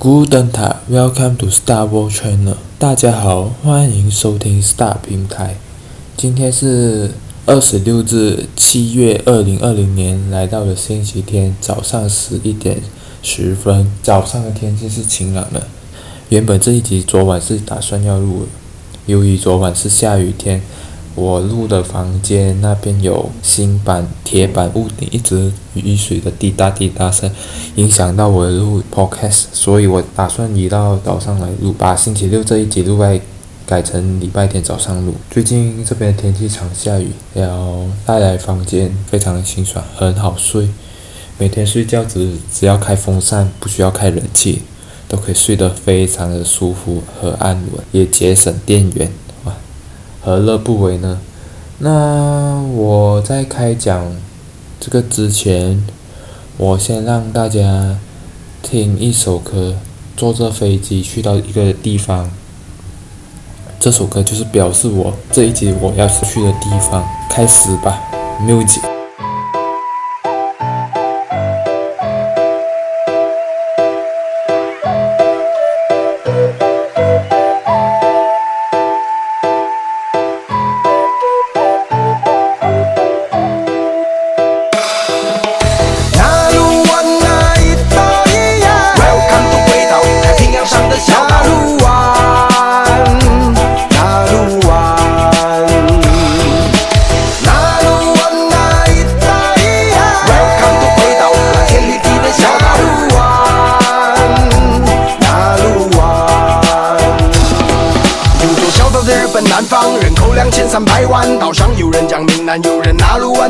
Guten Tag, welcome to Star World Channel。大家好，欢迎收听 Star 平台。今天是二十六日，七月二零二零年，来到了星期天早上十一点十分。早上的天气是晴朗的。原本这一集昨晚是打算要录的，由于昨晚是下雨天。我录的房间那边有新板铁板，屋顶一直雨水的滴答滴答声，影响到我录 podcast，所以我打算移到早上来录，把星期六这一集录外改成礼拜天早上录。最近这边天气常下雨，然后带来房间非常的清爽，很好睡。每天睡觉只只要开风扇，不需要开冷气，都可以睡得非常的舒服和安稳，也节省电源。何乐不为呢？那我在开讲这个之前，我先让大家听一首歌。坐着飞机去到一个地方，这首歌就是表示我这一集我要去的地方。开始吧，music。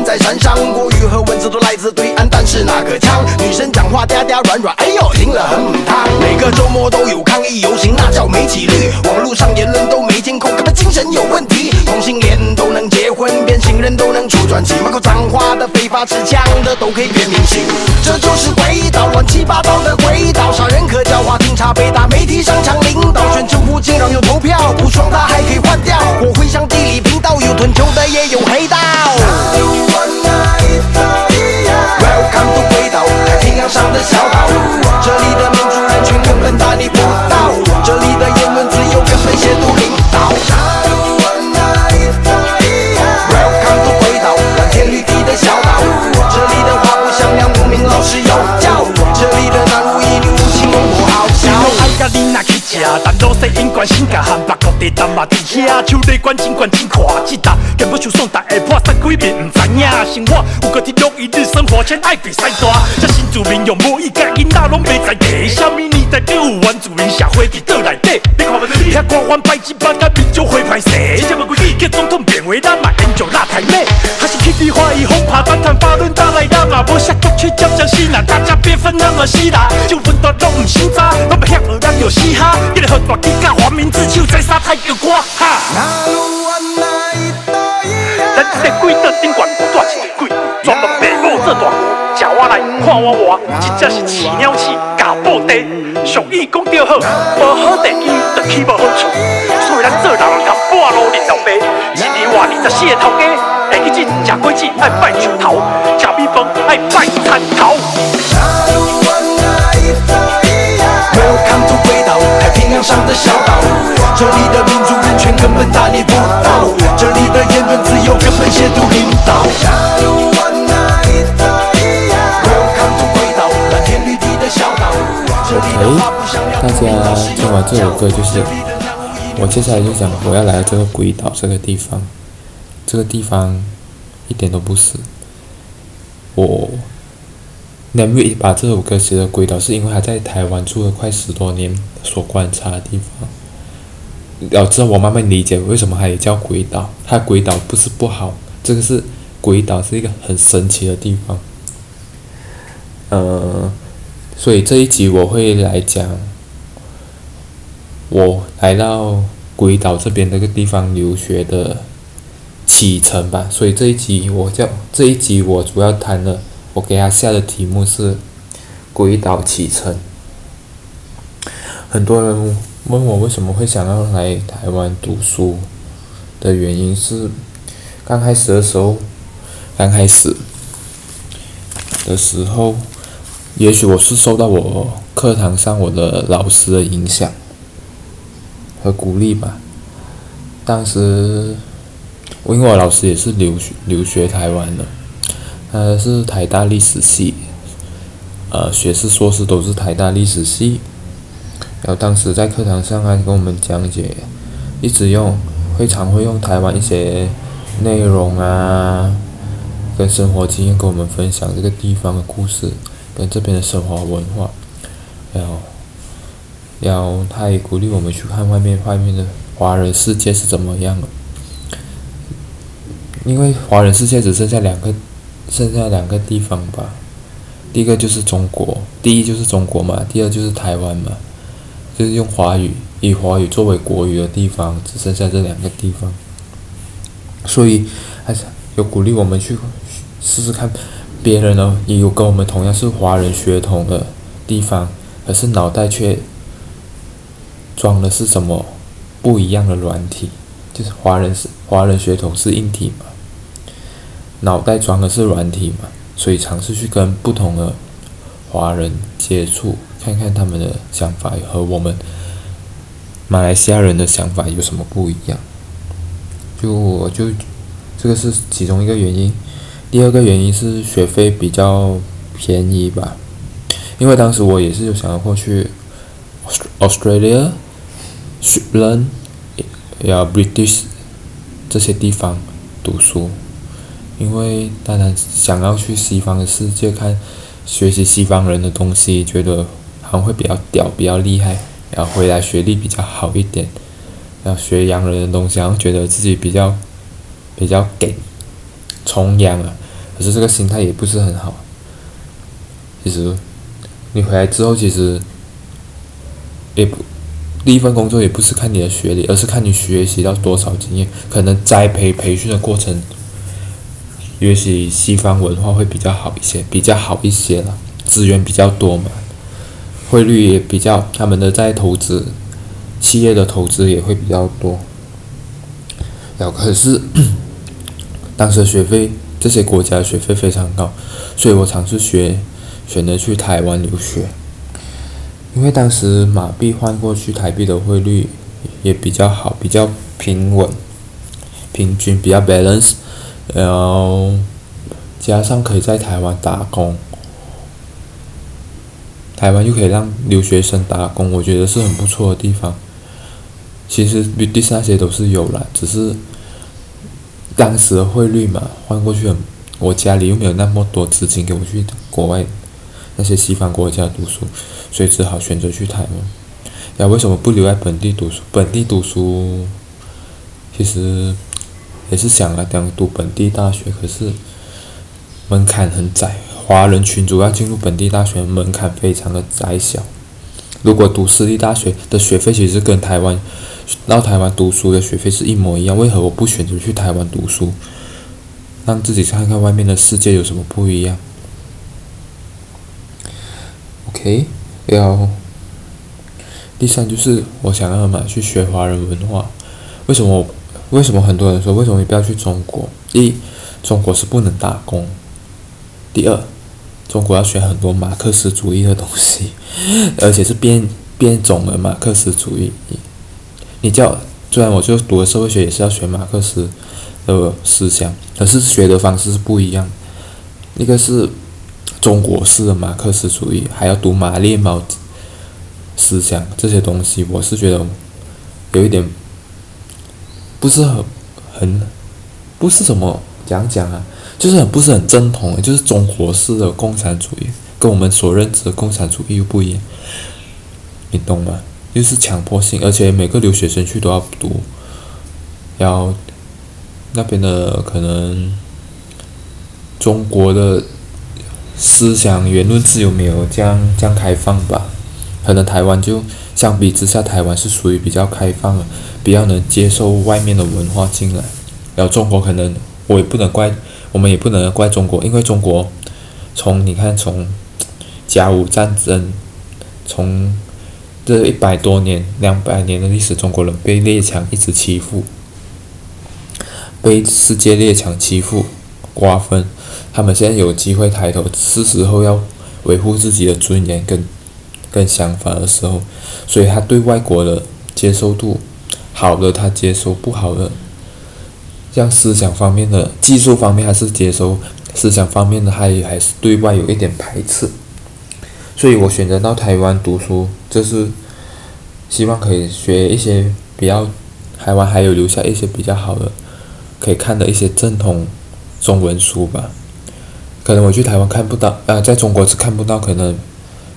在山上，国语和文字都来自对岸，但是那个腔？女生讲话嗲嗲软软，哎呦，听了很母汤。每个周末都有抗议游行，那叫没纪律。网络上言论都没监控，根本精神有问题。同性恋都能结婚，变性人都能出专辑，满口脏话的、非法持枪的都可以变明星。这就是鬼岛，乱七八糟的鬼岛，杀人可教化，警察被打，媒体上抢领导，选政府竟然有投票，不爽他还可以换掉。我会向地理频道。有吞球的，也有黑道。这里的民主人群根本打理不道，这里的关心甲喊白。地单嘛，地下手里关紧关紧看，记得根本就送大下破三几遍，唔知影生活有个体录一日生活，先爱比赛大。这新住民用无一个囡仔拢袂在地，啥物年代就有原住民社会伫倒内底。你看嘛，你遐官方排挤八甲民众会歹势，这么规矩叫总统变为咱嘛研究辣台妹，还是去地花一红趴单谈法轮分那么细啦，就分段拢唔心渣，我们遐二人有嘻哈，一个好大气甲黄明志手在沙。太个瓜哈！咱这个鬼岛顶悬有大只鬼，专门白母做大官，叫我来看我活，真正是饲鸟鼠咬布袋。俗语讲得好，无好地基就起无好厝，所以咱做人通半路认老爸。一年活二十四个头家，会去进食果子爱拜树头，吃米饭爱拜田头。上的小岛。这里的民主人权根本大逆不道，这里的言论自由根本亵渎领导。哎，大家听完这首歌就是，我接下来就讲我要来这个鬼岛这个地方，这个地方一点都不死。我能为把这首歌写的鬼岛，是因为他在台湾住了快十多年所观察的地方。要知道，我慢慢理解为什么它也叫鬼岛。它鬼岛不是不好，这个是鬼岛是一个很神奇的地方。呃，所以这一集我会来讲我来到鬼岛这边那个地方留学的启程吧。所以这一集我叫这一集我主要谈了，我给他下的题目是鬼岛启程。很多人。问我为什么会想要来台湾读书的原因是，刚开始的时候，刚开始的时候，也许我是受到我课堂上我的老师的影响和鼓励吧。当时，因为我老师也是留学留学台湾的，他是台大历史系，呃，学士、硕士都是台大历史系。然后当时在课堂上还跟我们讲解，一直用，会常会用台湾一些内容啊，跟生活经验跟我们分享这个地方的故事，跟这边的生活文化。然后，然后他也鼓励我们去看外面外面的华人世界是怎么样的。因为华人世界只剩下两个，剩下两个地方吧。第一个就是中国，第一就是中国嘛，第二就是台湾嘛。就是用华语，以华语作为国语的地方，只剩下这两个地方，所以还是有鼓励我们去试试看，别人呢也有跟我们同样是华人血统的地方，可是脑袋却装的是什么不一样的软体，就是华人是华人血统是硬体嘛，脑袋装的是软体嘛，所以尝试去跟不同的华人接触。看看他们的想法和我们马来西亚人的想法有什么不一样？就我就这个是其中一个原因。第二个原因是学费比较便宜吧，因为当时我也是有想要过去 Australia、s w e e l a n d、呀 British 这些地方读书，因为当然想要去西方的世界看，学习西方人的东西，觉得。好像会比较屌，比较厉害，然后回来学历比较好一点，然后学洋人的东西，然后觉得自己比较比较给崇洋啊，可是这个心态也不是很好。其实你回来之后，其实也不第一份工作也不是看你的学历，而是看你学习到多少经验。可能栽培培训的过程，也许西方文化会比较好一些，比较好一些了，资源比较多嘛。汇率也比较，他们的在投资，企业的投资也会比较多。然后可是，当时学费这些国家学费非常高，所以我尝试学，选择去台湾留学。因为当时马币换过去台币的汇率也比较好，比较平稳，平均比较 balance，然后加上可以在台湾打工。台湾又可以让留学生打工，我觉得是很不错的地方。其实比那些都是有了，只是当时的汇率嘛，换过去，我家里又没有那么多资金给我去国外那些西方国家读书，所以只好选择去台湾。那为什么不留在本地读书？本地读书其实也是想啊，想读本地大学，可是门槛很窄。华人群主要进入本地大学门槛非常的窄小，如果读私立大学的学费其实跟台湾到台湾读书的学费是一模一样，为何我不选择去台湾读书，让自己看看外面的世界有什么不一样？OK，然后第三就是我想要嘛去学华人文化，为什么我？为什么很多人说为什么你不要去中国？第一，中国是不能打工；第二。中国要学很多马克思主义的东西，而且是变变种的马克思主义。你叫，虽然我就读了社会学，也是要学马克思的思想，可是学的方式是不一样。一个是中国式的马克思主义，还要读马列毛思想这些东西，我是觉得有一点不是很很不是什么讲讲啊。就是很不是很正统，就是中国式的共产主义，跟我们所认知的共产主义又不一样，你懂吗？又是强迫性，而且每个留学生去都要读，然后那边的可能中国的思想言论自由没有这样这样开放吧？可能台湾就相比之下，台湾是属于比较开放的，比较能接受外面的文化进来，然后中国可能我也不能怪。我们也不能怪中国，因为中国从你看从甲午战争，从这一百多年、两百年的历史，中国人被列强一直欺负，被世界列强欺负、瓜分。他们现在有机会抬头，是时候要维护自己的尊严跟跟想法的时候，所以他对外国的接受度好的他接受，不好的像思想方面的、技术方面还是接受，思想方面的他也还是对外有一点排斥。所以我选择到台湾读书，就是希望可以学一些比较台湾还有留下一些比较好的可以看的一些正统中文书吧。可能我去台湾看不到，啊，在中国是看不到，可能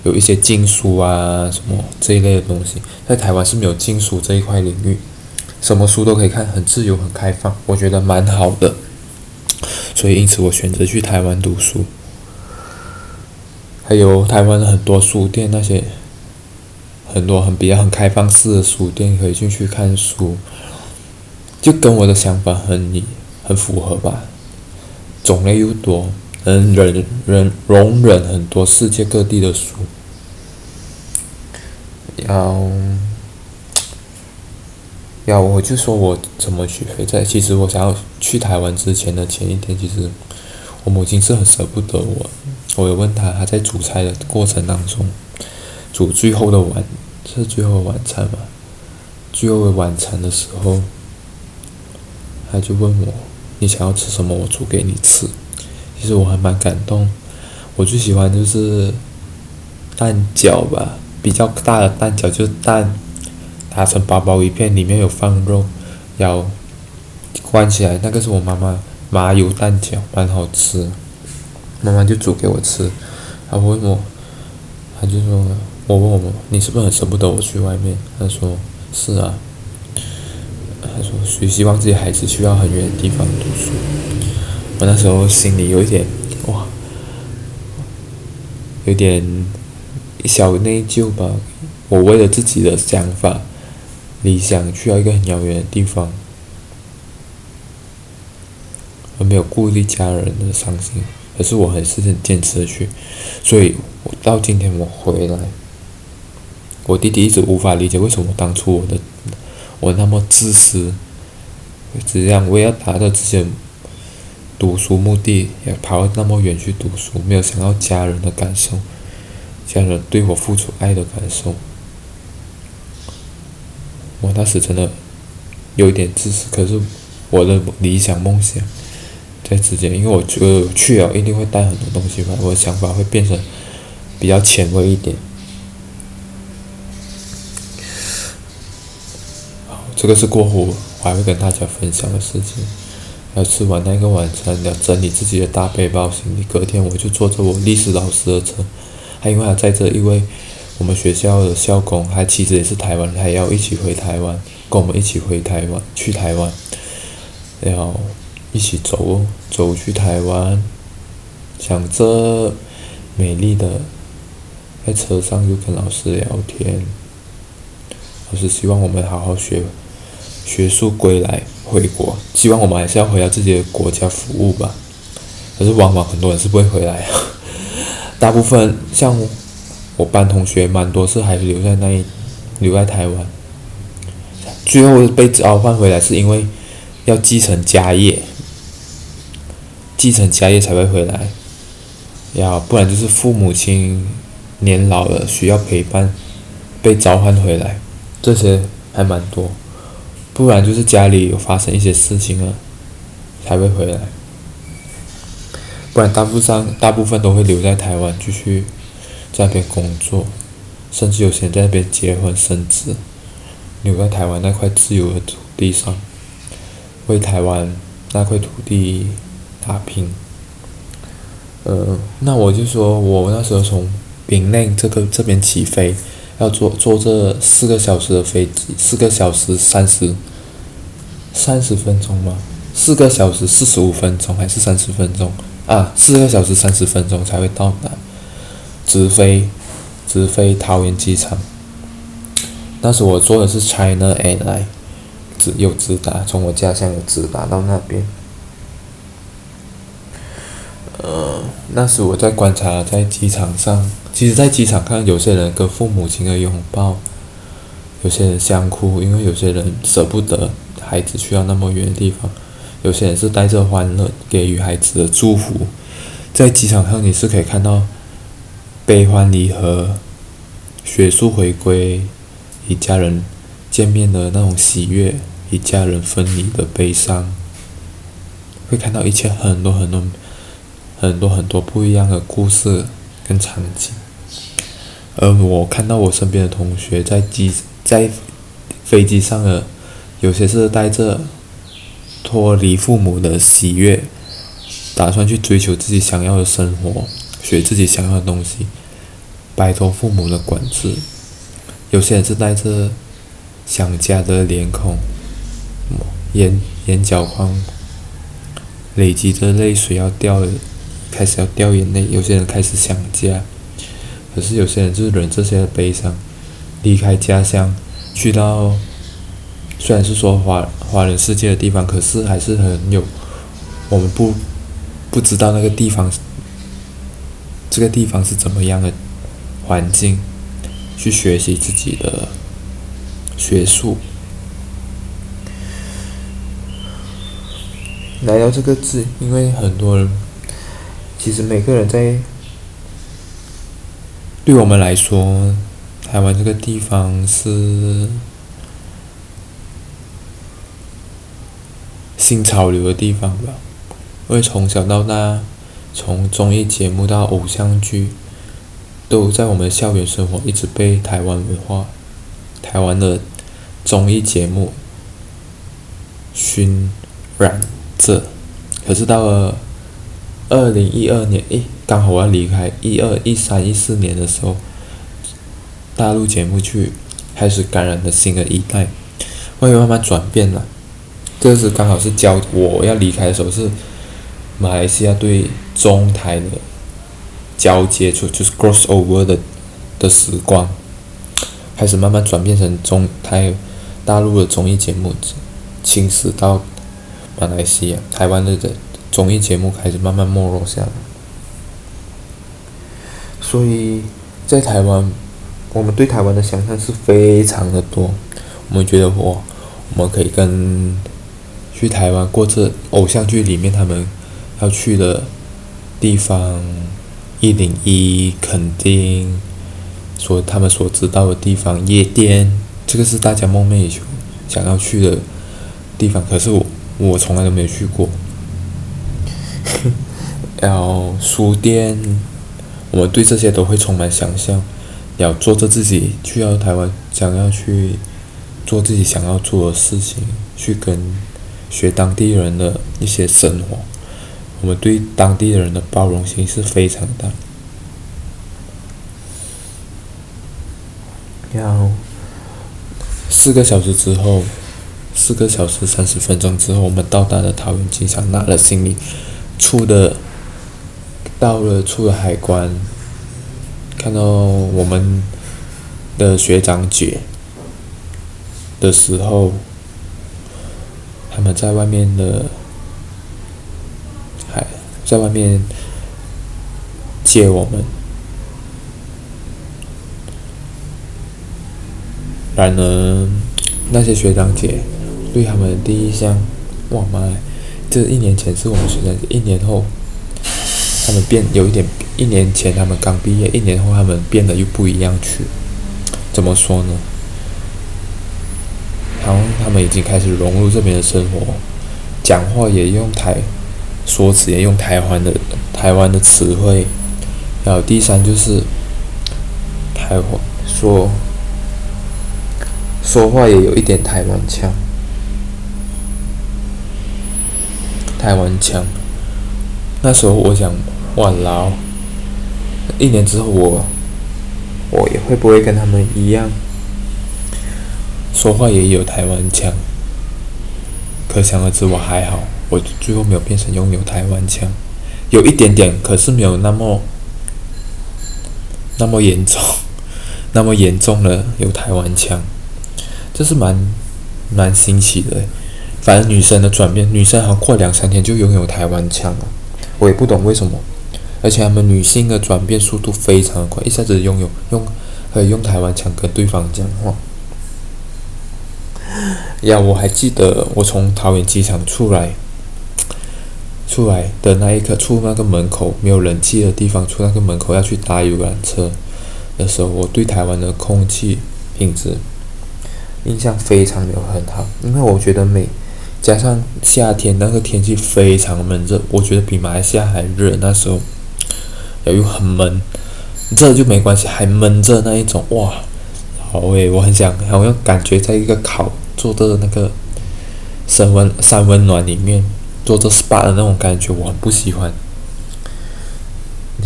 有一些禁书啊什么这一类的东西，在台湾是没有禁书这一块领域，什么书都可以看，很自由，很开放，我觉得蛮好的。所以因此我选择去台湾读书。还有台湾的很多书店，那些很多很比较很开放式的书店，可以进去看书，就跟我的想法很很符合吧，种类又多。能忍忍容忍很多世界各地的书，要要我就说我怎么去回在，其实我想要去台湾之前的前一天，其实我母亲是很舍不得我。我有问她，她在煮菜的过程当中，煮最后的晚是最后的晚餐嘛？最后的晚餐的时候，她就问我：“你想要吃什么？我煮给你吃。”其实我还蛮感动，我最喜欢就是蛋饺吧，比较大的蛋饺，就是蛋打成薄薄一片，里面有放肉，然后关起来，那个是我妈妈麻油蛋饺，蛮好吃。妈妈就煮给我吃，她问我，她就说，我问我，你是不是很舍不得我去外面？她说是啊，她说谁希望自己孩子去到很远的地方读书？我那时候心里有一点哇，有点小内疚吧。我为了自己的想法、理想，去到一个很遥远的地方，而没有顾虑家人的伤心。可是我还是很坚持去，所以我到今天我回来，我弟弟一直无法理解为什么当初我的我那么自私，只这样我要达到这些。读书目的也跑那么远去读书，没有想到家人的感受，家人对我付出爱的感受。我当时真的有一点自私，可是我的理想梦想在之间，因为我觉得去了一定会带很多东西吧，我的想法会变成比较前卫一点。这个是过后我还会跟大家分享的事情。要吃完那个晚餐，要整理自己的大背包行李。隔天我就坐着我历史老师的车，还因为还载着一位我们学校的校工，他其实也是台湾，还要一起回台湾，跟我们一起回台湾，去台湾，然后一起走走去台湾，想着美丽的，在车上就跟老师聊天，老师希望我们好好学，学术归来。回国，希望我们还是要回到自己的国家服务吧。可是往往很多人是不会回来啊，大部分像我班同学蛮多是还留在那里，留在台湾。最后被召唤回来是因为要继承家业，继承家业才会回来。要不然就是父母亲年老了需要陪伴，被召唤回来，这些还蛮多。不然就是家里有发生一些事情了，才会回来。不然大部分大部分都会留在台湾继续在那边工作，甚至有些人在那边结婚生子，留在台湾那块自由的土地上，为台湾那块土地打拼。呃，那我就说我那时候从槟城这个这边起飞。要坐坐这四个小时的飞机，四个小时三十三十分钟吗？四个小时四十五分钟还是三十分钟？啊，四个小时三十分钟才会到达，直飞直飞桃园机场。当时我坐的是 China Air，直有直达，从我家乡有直达到那边。呃，那时我在观察，在机场上。其实，在机场看有些人跟父母亲的拥抱，有些人想哭，因为有些人舍不得孩子去到那么远的地方，有些人是带着欢乐给予孩子的祝福。在机场上，你是可以看到悲欢离合，学术回归，与家人见面的那种喜悦，与家人分离的悲伤，会看到一切很多很多很多很多不一样的故事跟场景。而我看到我身边的同学在机在飞机上的，有些是带着脱离父母的喜悦，打算去追求自己想要的生活，学自己想要的东西，摆脱父母的管制；有些人是带着想家的脸孔，眼眼角眶累积着泪水要掉了，开始要掉眼泪；有些人开始想家。可是有些人就是忍这些悲伤，离开家乡，去到虽然是说华华人世界的地方，可是还是很有我们不不知道那个地方，这个地方是怎么样的环境，去学习自己的学术。来到这个字，因为很多人，其实每个人在。对我们来说，台湾这个地方是新潮流的地方吧。因为从小到大，从综艺节目到偶像剧，都在我们校园生活一直被台湾文化、台湾的综艺节目熏染着。可是到了二零一二年，诶。刚好我要离开，一二一三一四年的时候，大陆节目去开始感染了新的一代，会慢慢转变了。这是刚好是交我要离开的时候，是马来西亚对中台的交接处，就是 cross over 的的时光，开始慢慢转变成中台大陆的综艺节目，侵蚀到马来西亚、台湾的的综艺节目开始慢慢没落下来。所以，在台湾，我们对台湾的想象是非常的多。我们觉得我，我们可以跟去台湾过这偶像剧里面他们要去的地方，一零一垦丁，所他们所知道的地方，夜店，这个是大家梦寐以求想要去的地方。可是我，我从来都没有去过。然后书店。我们对这些都会充满想象，要做着自己去到台湾，想要去做自己想要做的事情，去跟学当地人的一些生活。我们对当地人的包容性是非常大。然后四个小时之后，四个小时三十分钟之后，我们到达了桃园机场，拿了行李，出的。到了出了海关，看到我们的学长姐的时候，他们在外面的，还在外面接我们。然而，那些学长姐对他们的第一印象，哇妈呀！这一年前是我们学生，一年后。他们变有一点，一年前他们刚毕业，一年后他们变得又不一样去，怎么说呢？然后他们已经开始融入这边的生活，讲话也用台，说辞也用台湾的台湾的词汇，然后第三就是台湾说说话也有一点台湾腔，台湾腔。那时候我想，哇老，一年之后我，我也会不会跟他们一样，说话也有台湾腔？可想而知，我还好，我最后没有变成拥有台湾腔，有一点点，可是没有那么，那么严重，那么严重的有台湾腔，这是蛮，蛮新奇的。反正女生的转变，女生好像过两三天就拥有台湾腔了。我也不懂为什么，而且他们女性的转变速度非常的快，一下子拥有用可以用台湾腔跟对方讲话。呀，我还记得我从桃园机场出来，出来的那一刻，出那个门口没有人气的地方，出那个门口要去搭游览车的时候，我对台湾的空气品质印象非常的很好，因为我觉得每加上夏天那个天气非常闷热，我觉得比马来西亚还热。那时候又很闷，热就没关系，还闷热那一种，哇，好诶，我很想好像感觉在一个烤做的那个升温三温暖里面做着 SPA 的那种感觉，我很不喜欢。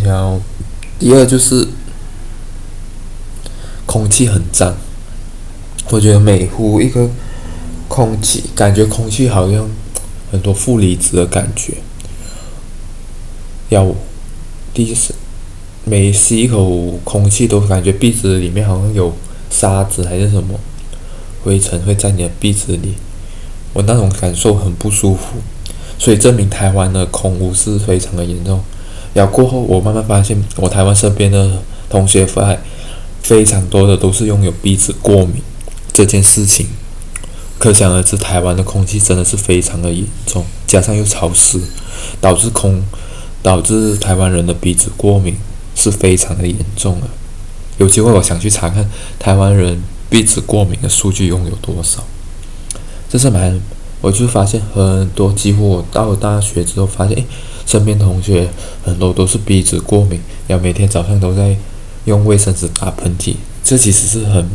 然后第二就是空气很脏。我觉得每呼一个空气，感觉空气好像很多负离子的感觉。要第一次每吸一口空气，都感觉鼻子里面好像有沙子还是什么灰尘会在你的鼻子里，我那种感受很不舒服。所以证明台湾的空污是非常的严重。然后过后，我慢慢发现，我台湾身边的同学非非常多的都是拥有鼻子过敏。这件事情，可想而知，台湾的空气真的是非常的严重，加上又潮湿，导致空，导致台湾人的鼻子过敏是非常的严重的。有机会我想去查看台湾人鼻子过敏的数据拥有多少。这是蛮，我就发现很多，几乎我到了大学之后发现，诶，身边同学很多都是鼻子过敏，然后每天早上都在用卫生纸打喷嚏，这其实是很。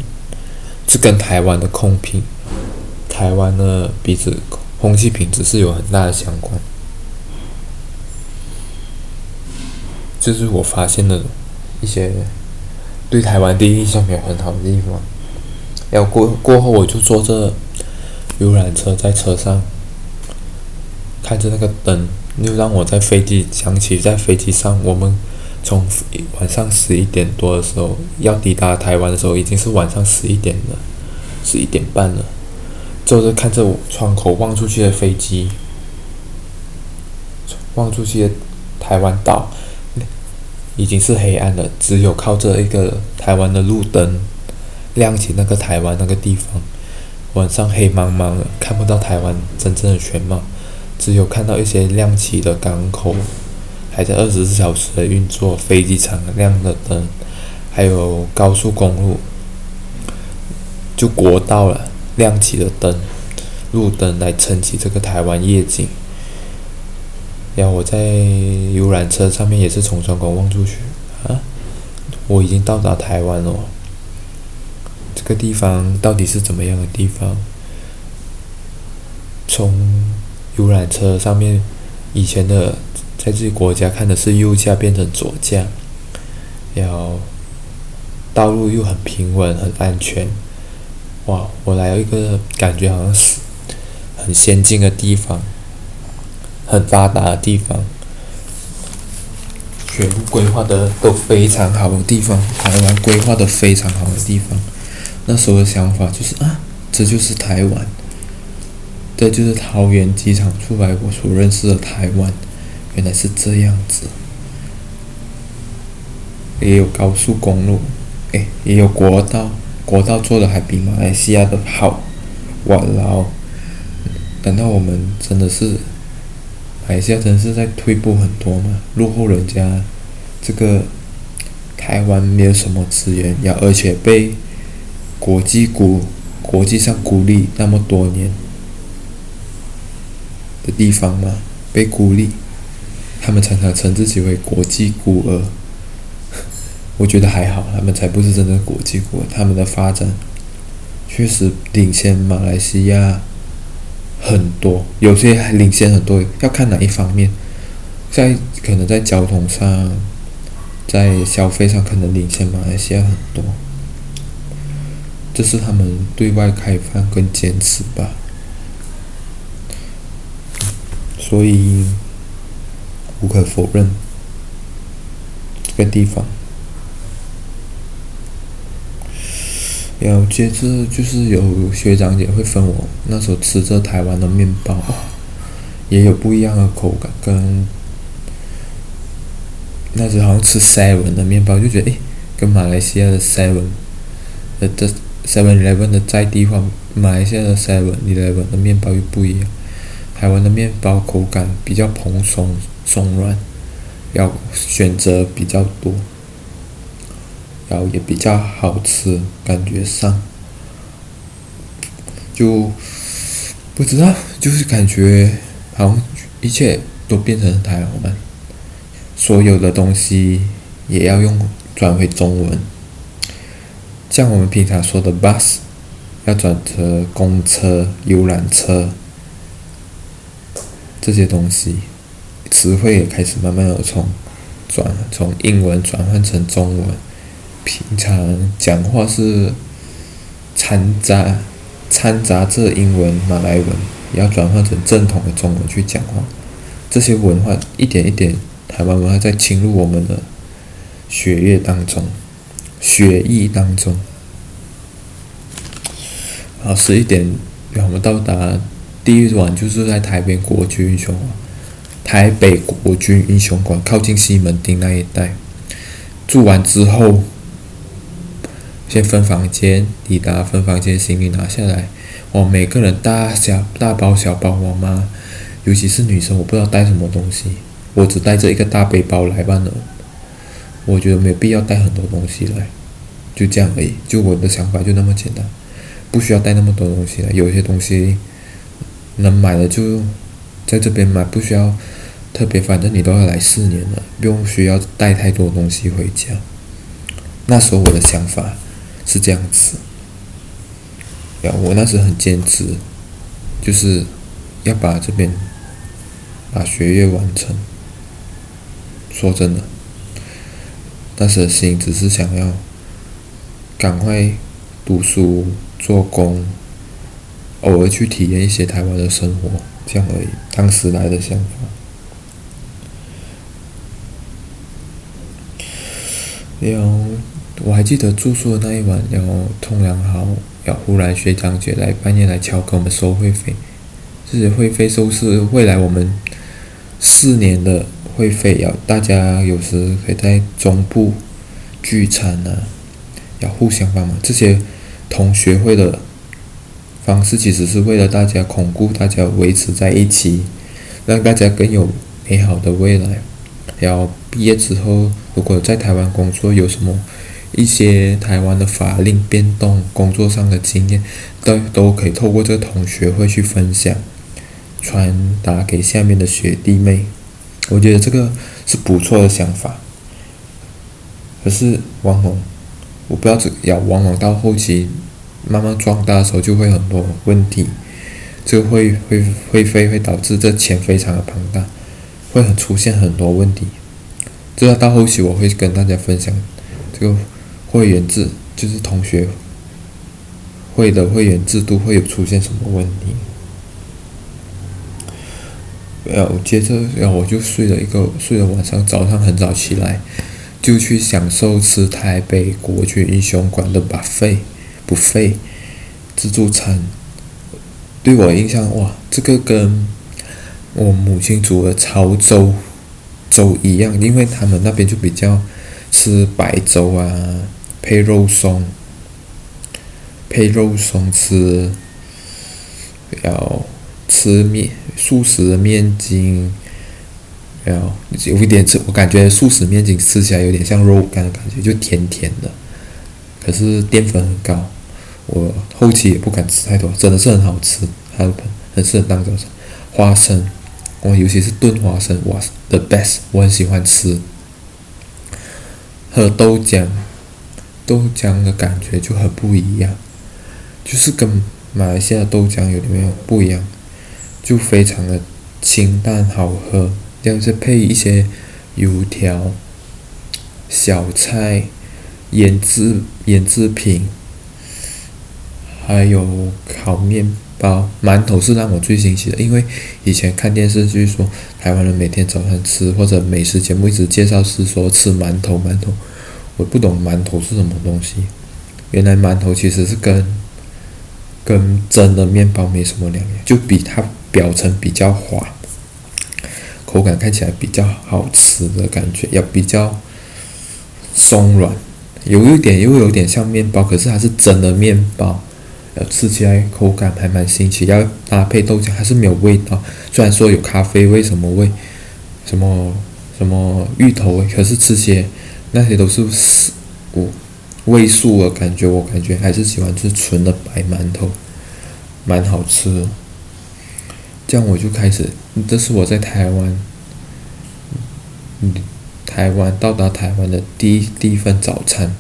这跟台湾的空品，台湾的鼻子空气品质是有很大的相关。这是我发现的一些对台湾第一印象没有很好的地方。然后过过后，我就坐着游览车，在车上看着那个灯，又让我在飞机想起在飞机上我们。从晚上十一点多的时候要抵达台湾的时候，已经是晚上十一点了，十一点半了。坐着看着窗口望出去的飞机，望出去的台湾岛，已经是黑暗了，只有靠着一个台湾的路灯亮起那个台湾那个地方。晚上黑茫茫的，看不到台湾真正的全貌，只有看到一些亮起的港口。还在二十四小时的运作，飞机场亮的灯，还有高速公路，就国道了，亮起的灯，路灯来撑起这个台湾夜景。然后我在游览车上面也是从窗口望出去，啊，我已经到达台湾了。这个地方到底是怎么样的地方？从游览车上面以前的。在自己国家看的是右驾变成左驾，然后道路又很平稳很安全，哇！我来到一个感觉好像是很先进的地方，很发达的地方，全部规划的都非常好的地方，台湾规划的非常好的地方。那时候的想法就是啊，这就是台湾，这就是桃园机场出来我所认识的台湾。原来是这样子，也有高速公路，诶，也有国道，国道做的还比马来西亚的好，哇啦！难道我们真的是马来西亚真是在退步很多吗？落后人家，这个台湾没有什么资源，要而且被国际孤国际上孤立那么多年的地方吗？被孤立。他们常常称自己为国际孤儿，我觉得还好，他们才不是真的国际国。他们的发展确实领先马来西亚很多，有些还领先很多，要看哪一方面。在可能在交通上，在消费上可能领先马来西亚很多，这是他们对外开放跟坚持吧。所以。无可否认，这个地方。有接着就是有学长姐会分我那时候吃着台湾的面包，也有不一样的口感，跟那时候好像吃 seven 的面包，就觉得诶，跟马来西亚的 seven 的的 seven eleven 的在地化，马来西亚的 seven eleven 的面包又不一样，台湾的面包口感比较蓬松。松软，要选择比较多，糕也比较好吃，感觉上就不知道，就是感觉好像一切都变成台湾，所有的东西也要用转回中文，像我们平常说的 bus 要转成公车、游览车这些东西，词汇也开始慢慢的从转从英文转换成中文。平常讲话是掺杂掺杂着英文、马来文，要转换成正统的中文去讲话。这些文化一点一点，台湾文化在侵入我们的血液当中、血液当中。好，十一点，我们到达第一晚，就是在台北国军英雄台北国军英雄馆靠近西门町那一带。住完之后。先分房间，抵达分房间，行李拿下来。我每个人大小大包小包，我妈，尤其是女生，我不知道带什么东西，我只带着一个大背包来罢了。我觉得没有必要带很多东西来，就这样而已。就我的想法就那么简单，不需要带那么多东西来。有些东西能买的就在这边买，不需要特别。反正你都要来四年了，不用需要带太多东西回家。那时候我的想法。是这样子，呀，我那时很坚持，就是要把这边把学业完成。说真的，那时的心只是想要赶快读书、做工，偶尔去体验一些台湾的生活，这样而已。当时来的想法。有。我还记得住宿的那一晚，然后通常好，然后忽然学长姐来半夜来敲，给我们收会费。这些会费都是未来我们四年的会费，要大家有时可以在中部聚餐啊，要互相帮忙。这些同学会的方式其实是为了大家巩固大家维持在一起，让大家更有美好的未来。然后毕业之后，如果在台湾工作有什么？一些台湾的法令变动、工作上的经验，都都可以透过这个同学会去分享，传达给下面的学弟妹。我觉得这个是不错的想法。可是往往，我不知道这要往往到后期慢慢壮大的时候，就会很多问题，这个会会会飞会导致这钱非常的庞大，会很出现很多问题。这个到后期我会跟大家分享这个。会员制就是同学会的会员制度会有出现什么问题？然后接着，然后我就睡了一个睡了晚上，早上很早起来，就去享受吃台北国军英雄馆的 buffet buffet 自助餐。对我印象哇，这个跟我母亲煮的潮州粥一样，因为他们那边就比较吃白粥啊。配肉松，配肉松吃，要吃面素食面筋，然后有一点吃，我感觉素食面筋吃起来有点像肉干的感觉，就甜甜的，可是淀粉很高，我后期也不敢吃太多，真的是很好吃，还有很适合当早餐。花生，我尤其是炖花生，哇，the best，我很喜欢吃。喝豆浆。豆浆的感觉就很不一样，就是跟马来西亚豆浆有没有不一样？就非常的清淡好喝，要是配一些油条、小菜、腌制腌制品，还有烤面包、馒头是让我最新奇的，因为以前看电视剧说台湾人每天早餐吃或者美食节目一直介绍是说吃馒头，馒头。我不懂馒头是什么东西，原来馒头其实是跟跟真的面包没什么两样，就比它表层比较滑，口感看起来比较好吃的感觉，要比较松软，有一点又有点像面包，可是它是真的面包，要吃起来口感还蛮新奇，要搭配豆浆还是没有味道，虽然说有咖啡味什么味，什么什么芋头味，可是吃起来。那些都是我味素的感觉，我感觉还是喜欢吃纯的白馒头，蛮好吃的。这样我就开始，这是我在台湾，台湾到达台湾的第一第一份早餐，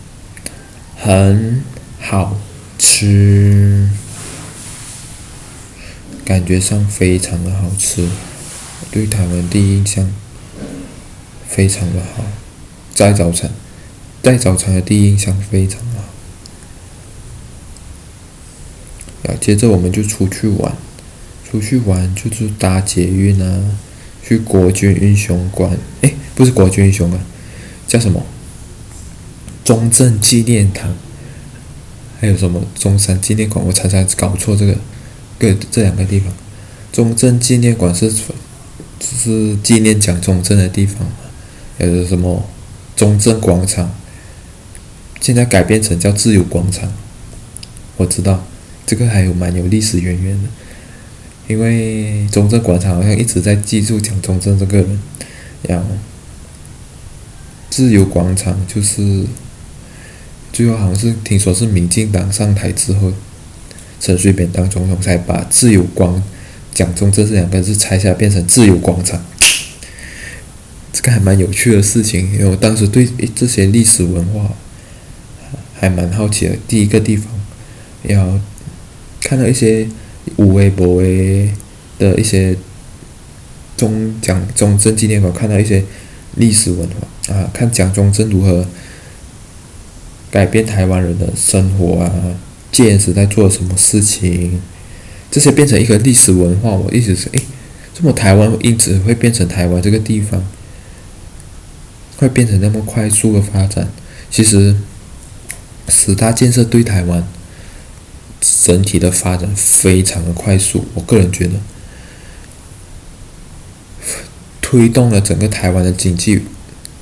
很好吃，感觉上非常的好吃，对台湾第一印象非常的好，在早餐，在早餐的第一印象非常好。啊接着我们就出去玩。出去玩就是搭捷运啊，去国军英雄馆，诶，不是国军英雄啊，叫什么？中正纪念堂，还有什么中山纪念馆？我常常搞错这个，对，这两个地方。中正纪念馆是是纪念蒋中正的地方，还有什么中正广场？现在改变成叫自由广场。我知道这个还有蛮有历史渊源的。因为中正广场好像一直在记住蒋中正这个人，然后自由广场就是最后好像是听说是民进党上台之后，陈水扁当总统才把自由广蒋中正这两个字拆下变成自由广场，这个还蛮有趣的事情，因为我当时对这些历史文化还蛮好奇的。第一个地方，然后看到一些。有诶无诶的一些中蒋中正纪念馆，看到一些历史文化啊，看蒋中正如何改变台湾人的生活啊，戒严时代做了什么事情，这些变成一个历史文化。我意思是，诶，这么台湾因此会变成台湾这个地方，会变成那么快速的发展。其实十大建设对台湾。整体的发展非常的快速，我个人觉得，推动了整个台湾的经济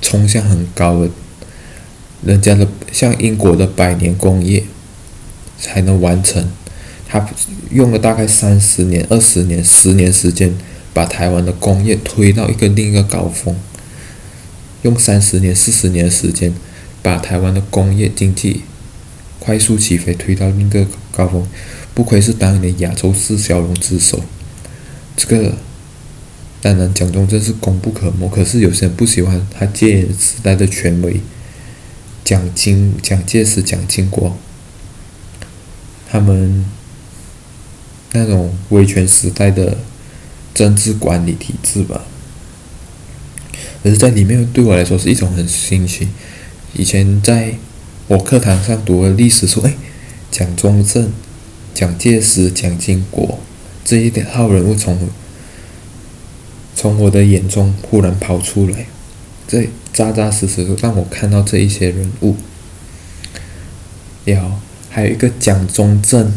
冲向很高的，人家的像英国的百年工业才能完成，他用了大概三十年、二十年、十年时间，把台湾的工业推到一个另一个高峰，用三十年、四十年的时间，把台湾的工业经济。快速起飞，推到另一个高峰，不愧是当年亚洲四小龙之首。这个当然蒋中正是功不可没，可是有些人不喜欢他戒严时代的权威，蒋经、蒋介石、蒋经国，他们那种威权时代的政治管理体制吧。可是，在里面对我来说是一种很新奇。以前在。我课堂上读的历史书，哎，蒋中正、蒋介石、蒋经国这一点号人物从从我的眼中忽然跑出来，这扎扎实实的让我看到这一些人物。然后还有一个蒋中正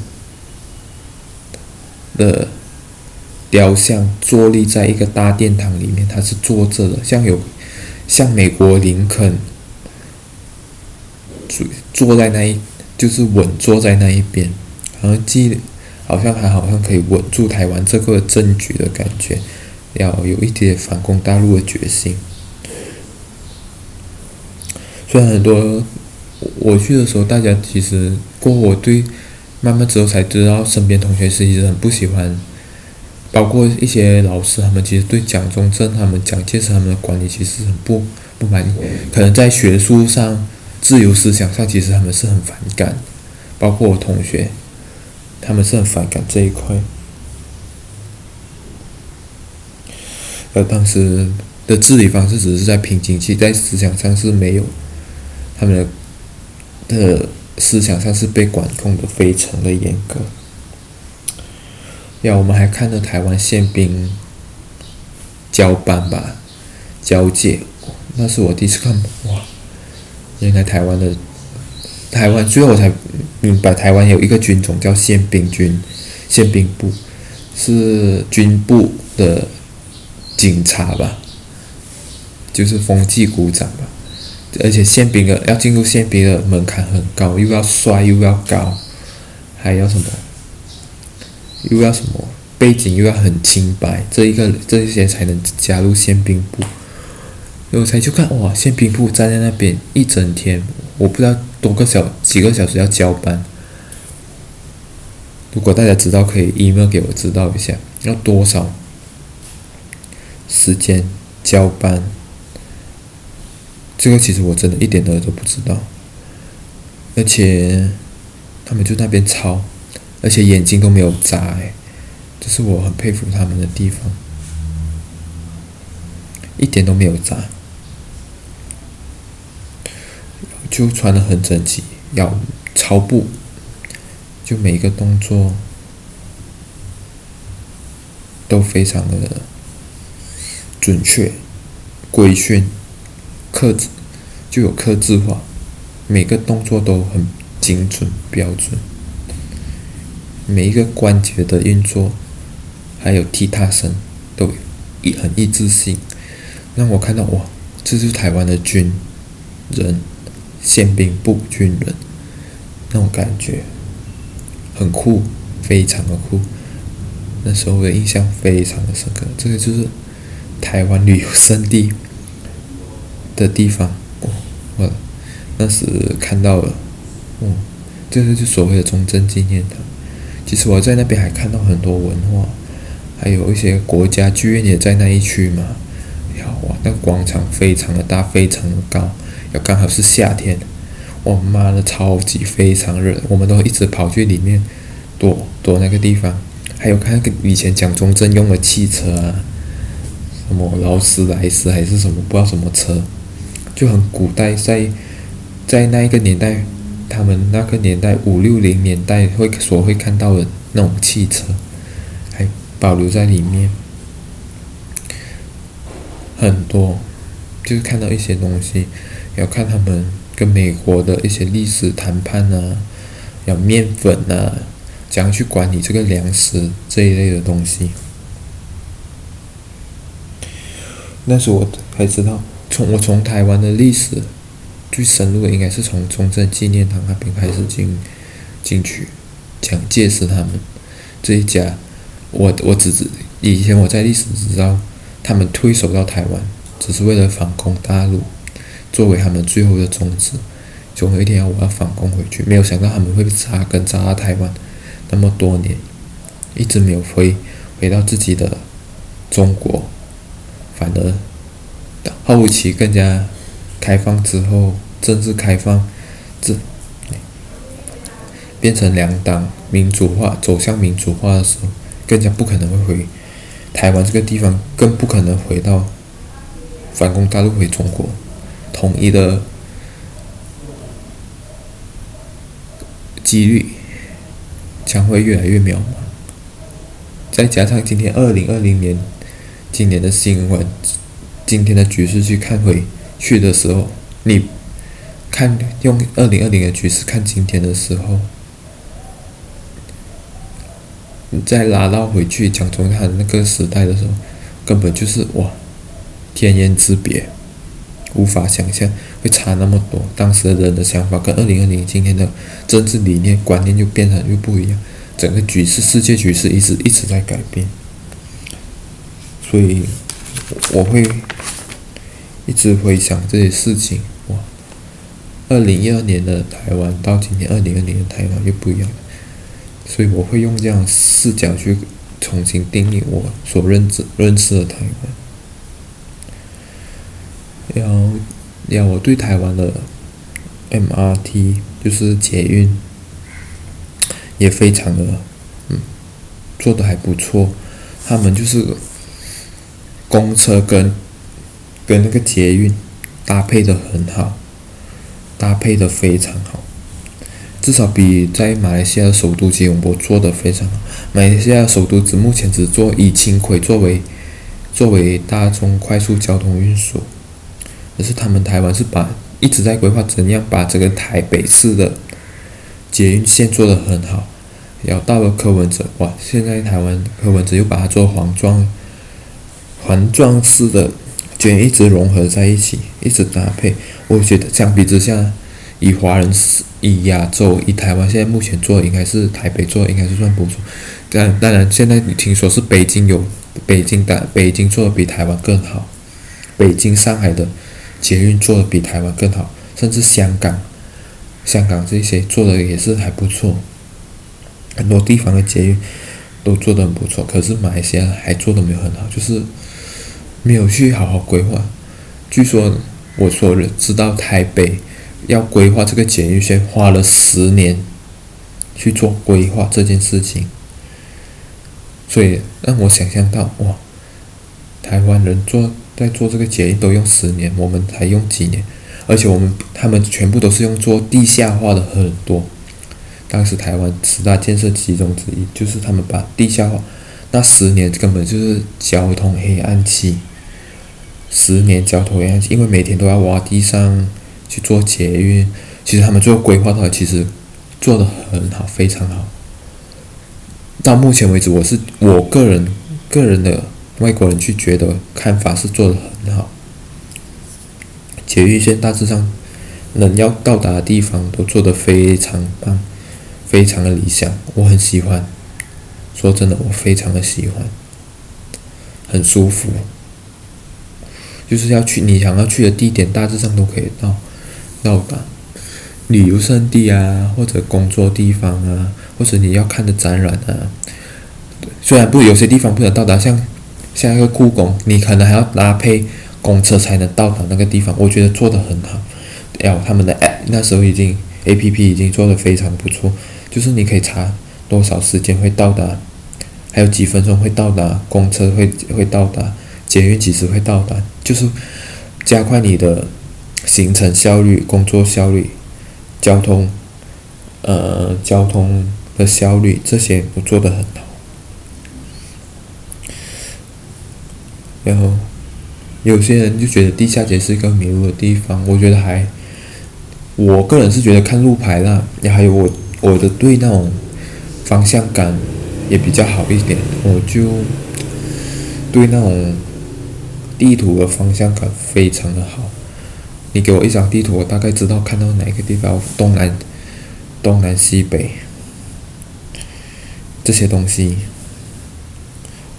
的雕像坐立在一个大殿堂里面，他是坐着的，像有像美国林肯。坐坐在那一，就是稳坐在那一边，好像记，好像还好像可以稳住台湾这个政局的感觉，要有一点反攻大陆的决心。虽然很多我去的时候，大家其实过我对，慢慢之后才知道，身边同学是一直很不喜欢，包括一些老师，他们其实对蒋中正他们、蒋介石他们的管理其实很不不满意，可能在学术上。自由思想上，其实他们是很反感，包括我同学，他们是很反感这一块。而当时的治理方式只是在瓶颈期，在思想上是没有，他们的的思想上是被管控的非常的严格。要我们还看到台湾宪兵交班吧，交界，那是我第一次看，哇！原来台湾的台湾，最后我才明白，台湾有一个军种叫宪兵军，宪兵部是军部的警察吧，就是风纪股长吧。而且宪兵的要进入宪兵的门槛很高，又要帅又要高，还要什么？又要什么？背景又要很清白，这一个这一些才能加入宪兵部。我才去看哇，宪兵部站在那边一整天，我不知道多个小几个小时要交班。如果大家知道，可以 email 给我知道一下，要多少时间交班？这个其实我真的一点都都不知道，而且他们就那边抄，而且眼睛都没有眨，哎，这是我很佩服他们的地方，一点都没有眨，就穿得很整齐，要超步，就每一个动作都非常的准确、规训。克制就有克制化，每个动作都很精准标准，每一个关节的运作，还有踢踏声都一很一致性，让我看到哇，这是台湾的军人，宪兵部军人，那种感觉很酷，非常的酷，那时候我的印象非常的深刻，这个就是台湾旅游胜地。的地方，我、我那时看到了，嗯、这个就是所谓的中正纪念堂。其实我在那边还看到很多文化，还有一些国家剧院也在那一区嘛。呀哇，那个广场非常的大，非常的高，要刚好是夏天，我妈的超级非常热，我们都一直跑去里面躲躲那个地方。还有看那个以前蒋中正用的汽车啊，什么劳斯莱斯还是什么不知道什么车。就很古代，在在那一个年代，他们那个年代五六零年代会所会看到的那种汽车，还保留在里面，很多，就是看到一些东西，要看他们跟美国的一些历史谈判啊，要面粉啊，怎样去管理这个粮食这一类的东西，那时我才知道。从我从台湾的历史最深入的，应该是从中正纪念堂那边开始进进去，蒋介石他们这一家，我我只知以前我在历史知道他们退守到台湾，只是为了反攻大陆，作为他们最后的宗旨。总有一天我要反攻回去，没有想到他们会扎根扎到台湾那么多年，一直没有回回到自己的中国，反而。后期更加开放之后，政治开放，这变成两党民主化，走向民主化的时候，更加不可能会回台湾这个地方，更不可能回到反攻大陆回中国，统一的几率将会越来越渺茫。再加上今天二零二零年，今年的新闻。今天的局势去看回去的时候，你看用二零二零的局势看今天的时候，你再拉到回去蒋中正那个时代的时候，根本就是哇，天渊之别，无法想象会差那么多。当时的人的想法跟二零二零今天的政治理念观念就变成又不一样，整个局势世界局势一直一直在改变，所以我会。一直回想这些事情，二零一二年的台湾到今年二零二零年的台湾又不一样了，所以我会用这样视角去重新定义我所认知认识的台湾。要要我对台湾的 MRT 就是捷运也非常的嗯做的还不错，他们就是公车跟。跟那个捷运搭配的很好，搭配的非常好，至少比在马来西亚首都吉隆坡做的非常好。马来西亚首都只目前只做以轻轨作为作为大众快速交通运输，可是他们台湾是把一直在规划怎样把这个台北市的捷运线做得很好。然后到了柯文哲，哇！现在台湾柯文哲又把它做环状环状式的。就一直融合在一起，一直搭配。我觉得相比之下，以华人、以亚洲、以台湾，现在目前做的应该是台北做的应该是算不错。但当然，现在你听说是北京有北京的北京做的比台湾更好，北京、上海的捷运做的比台湾更好，甚至香港香港这些做的也是还不错，很多地方的捷运都做的很不错，可是马来西亚还做的没有很好，就是没有去好好规划。据说我所知道台北要规划这个捷运线花了十年去做规划这件事情，所以让我想象到哇，台湾人做在做这个捷运都用十年，我们才用几年。而且我们他们全部都是用做地下化的很多，当时台湾十大建设其中之一就是他们把地下化，那十年根本就是交通黑暗期，十年交通黑暗期，因为每天都要挖地上去做捷运，其实他们最后规划的话，其实做得很好，非常好。到目前为止，我是我个人个人的外国人去觉得看法是做得很好。捷运线大致上能要到达的地方都做得非常棒，非常的理想，我很喜欢。说真的，我非常的喜欢，很舒服。就是要去你想要去的地点，大致上都可以到到达。旅游胜地啊，或者工作地方啊，或者你要看的展览啊，虽然不有些地方不能到达，像像一个故宫，你可能还要搭配。公车才能到达那个地方，我觉得做得很好。然后他们的 app 那时候已经 app 已经做得非常不错，就是你可以查多少时间会到达，还有几分钟会到达，公车会会到达，捷运几时会到达，就是加快你的行程效率、工作效率、交通呃交通的效率，这些都做得很好。然后。有些人就觉得地下街是一个迷路的地方，我觉得还，我个人是觉得看路牌啦，也还有我我的对那种方向感也比较好一点，我就对那种地图的方向感非常的好。你给我一张地图，我大概知道看到哪个地方，东南东南西北这些东西，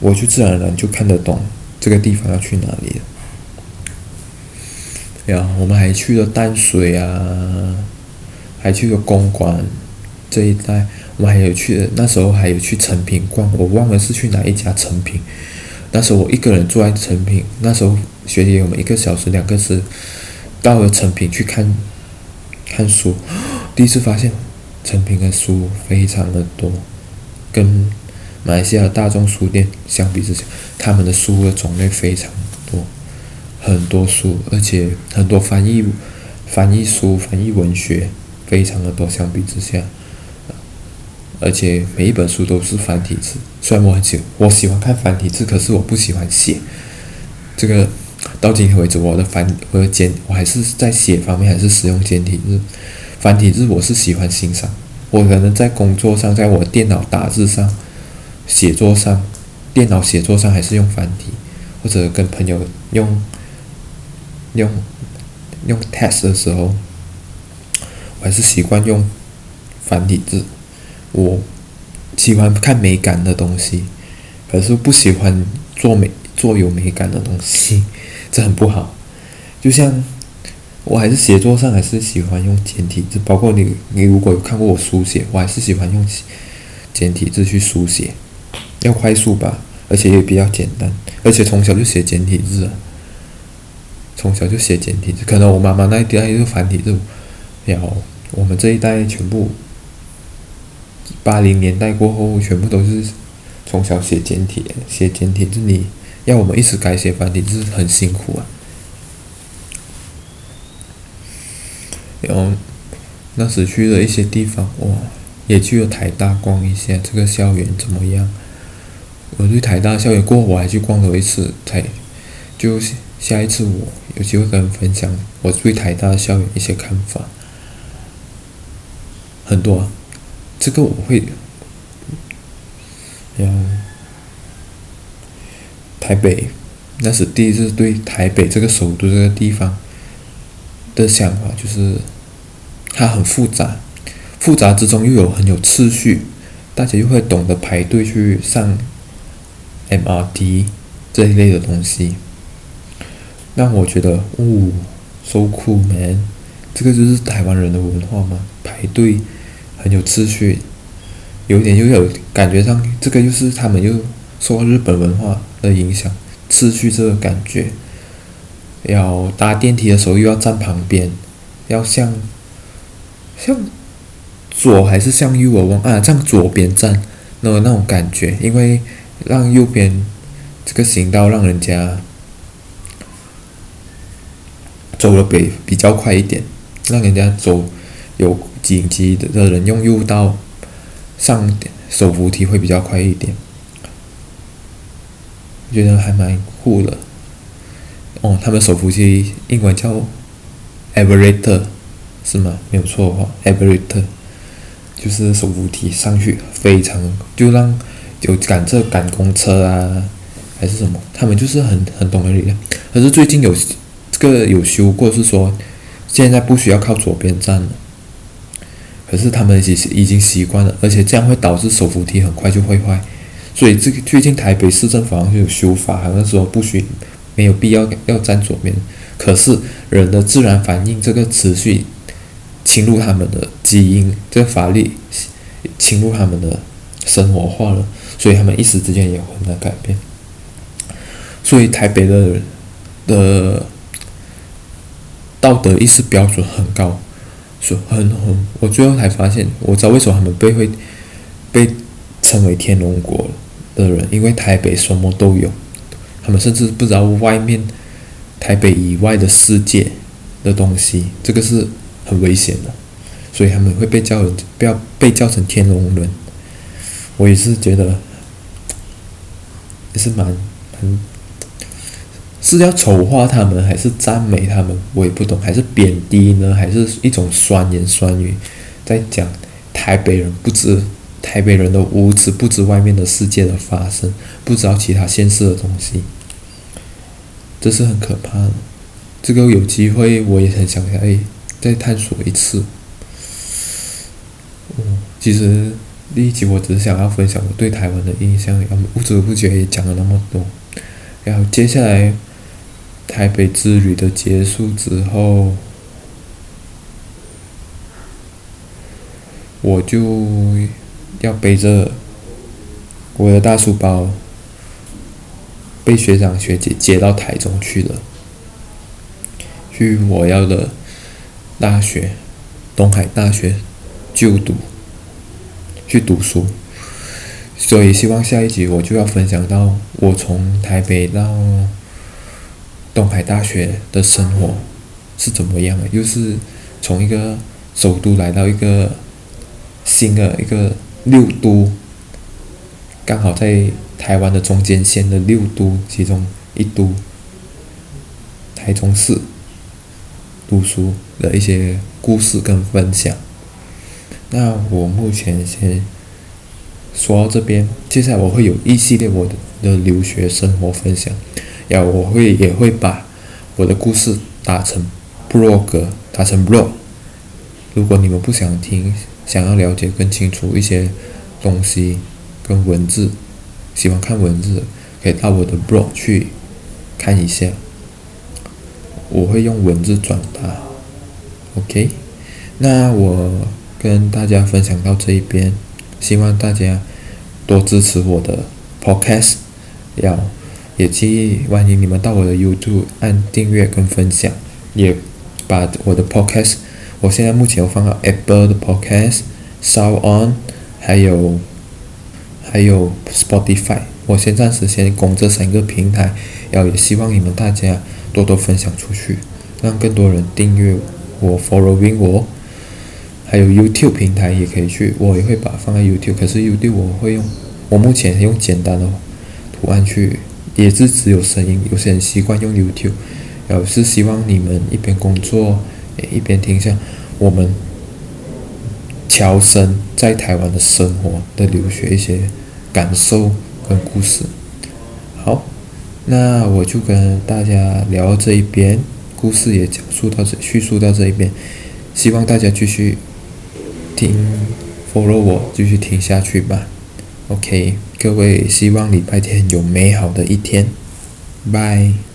我就自然而然就看得懂这个地方要去哪里了。然后我们还去了淡水啊，还去了公馆这一带。我们还有去，那时候还有去诚品逛，我忘了是去哪一家诚品。那时候我一个人坐在诚品，那时候学姐我们一个小时两个字到了诚品去看看书，第一次发现诚品的书非常的多，跟马来西亚大众书店相比之下，他们的书的种类非常多。很多书，而且很多翻译、翻译书、翻译文学，非常的多。相比之下，而且每一本书都是繁体字。虽然我很喜，我喜欢看繁体字，可是我不喜欢写。这个到今天为止，我的繁我的简，我还是在写方面还是使用简体字。繁体字我是喜欢欣赏。我可能在工作上，在我电脑打字上、写作上、电脑写作上还是用繁体，或者跟朋友用。用用 test 的时候，我还是习惯用繁体字。我喜欢看美感的东西，可是不喜欢做美做有美感的东西，这很不好。就像我还是写作上还是喜欢用简体字，包括你你如果有看过我书写，我还是喜欢用简体字去书写，要快速吧，而且也比较简单，而且从小就写简体字。从小就写简体字，可能我妈妈那一代是繁体字，然后我们这一代全部八零年代过后，全部都是从小写简体，写简体字，你要我们一直改写繁体字，很辛苦啊。然后那时去了一些地方，哇，也去了台大逛一下，这个校园怎么样？我对台大校园过，我还去逛了一次，才就。下一次我有机会跟人分享我对台大校园一些看法，很多啊，这个我会，然后台北，那是第一次对台北这个首都这个地方的想法，就是它很复杂，复杂之中又有很有秩序，大家又会懂得排队去上 MRT 这一类的东西。让我觉得，哦，so cool man，这个就是台湾人的文化嘛，排队很有秩序，有点又有感觉上，这个又是他们又受日本文化的影响，秩序这个感觉。要搭电梯的时候又要站旁边，要向向左还是向右我忘啊，向左边站，那那种感觉，因为让右边这个行道让人家走的比比较快一点。让人家走有紧急的人用右道上手扶梯会比较快一点，我觉得还蛮酷的。哦，他们手扶梯英文叫 elevator 是吗？没有错的话，elevator 就是手扶梯上去非常就让有赶这赶公车啊还是什么，他们就是很很懂的力量。可是最近有这个有修过，是说。现在不需要靠左边站了，可是他们已经已经习惯了，而且这样会导致手扶梯很快就会坏，所以这个最近台北市政府好像就有修法，好像说不许没有必要要站左边，可是人的自然反应这个持续侵入他们的基因，这个法律侵入他们的生活化了，所以他们一时之间也很难改变，所以台北的人的。道德意识标准很高，所很很，我最后才发现，我知道为什么他们被会被称为天龙国的人，因为台北什么都有，他们甚至不知道外面台北以外的世界的东西，这个是很危险的，所以他们会被叫人不要被叫成天龙人，我也是觉得也是蛮很。是要丑化他们，还是赞美他们？我也不懂，还是贬低呢？还是一种酸言酸语，在讲台北人不知台北人的无知，不知外面的世界的发生，不知道其他现实的东西，这是很可怕的。这个有机会我也很想哎，再探索一次。嗯，其实第一集我只是想要分享我对台湾的印象，要不知不觉也讲了那么多，然后接下来。台北之旅的结束之后，我就要背着我的大书包，被学长学姐接到台中去了，去我要的大学，东海大学就读，去读书。所以希望下一集我就要分享到我从台北到。东海大学的生活是怎么样的？又是从一个首都来到一个新的一个六都，刚好在台湾的中间线的六都其中一都，台中市读书的一些故事跟分享。那我目前先说到这边，接下来我会有一系列我的的留学生活分享。要我会也会把我的故事打成 blog，打成 blog。如果你们不想听，想要了解更清楚一些东西跟文字，喜欢看文字，可以到我的 blog 去看一下。我会用文字转达。OK，那我跟大家分享到这一边，希望大家多支持我的 podcast，要。也建议欢迎你们到我的 YouTube 按订阅跟分享，也把我的 Podcast，我现在目前有放到 Apple 的 Podcast、SoundOn，还有还有 Spotify，我先暂时先供这三个平台，然后也希望你们大家多多分享出去，让更多人订阅我 Following 我，还有 YouTube 平台也可以去，我也会把放在 YouTube，可是 YouTube 我会用，我目前用简单的图案去。也是只有声音，有些人习惯用 YouTube，然后是希望你们一边工作，一边听一下我们侨生在台湾的生活的留学一些感受跟故事。好，那我就跟大家聊这一边，故事也讲述到这，叙述到这一边，希望大家继续听，follow 我，继续听下去吧。OK，各位，希望礼拜天有美好的一天，拜。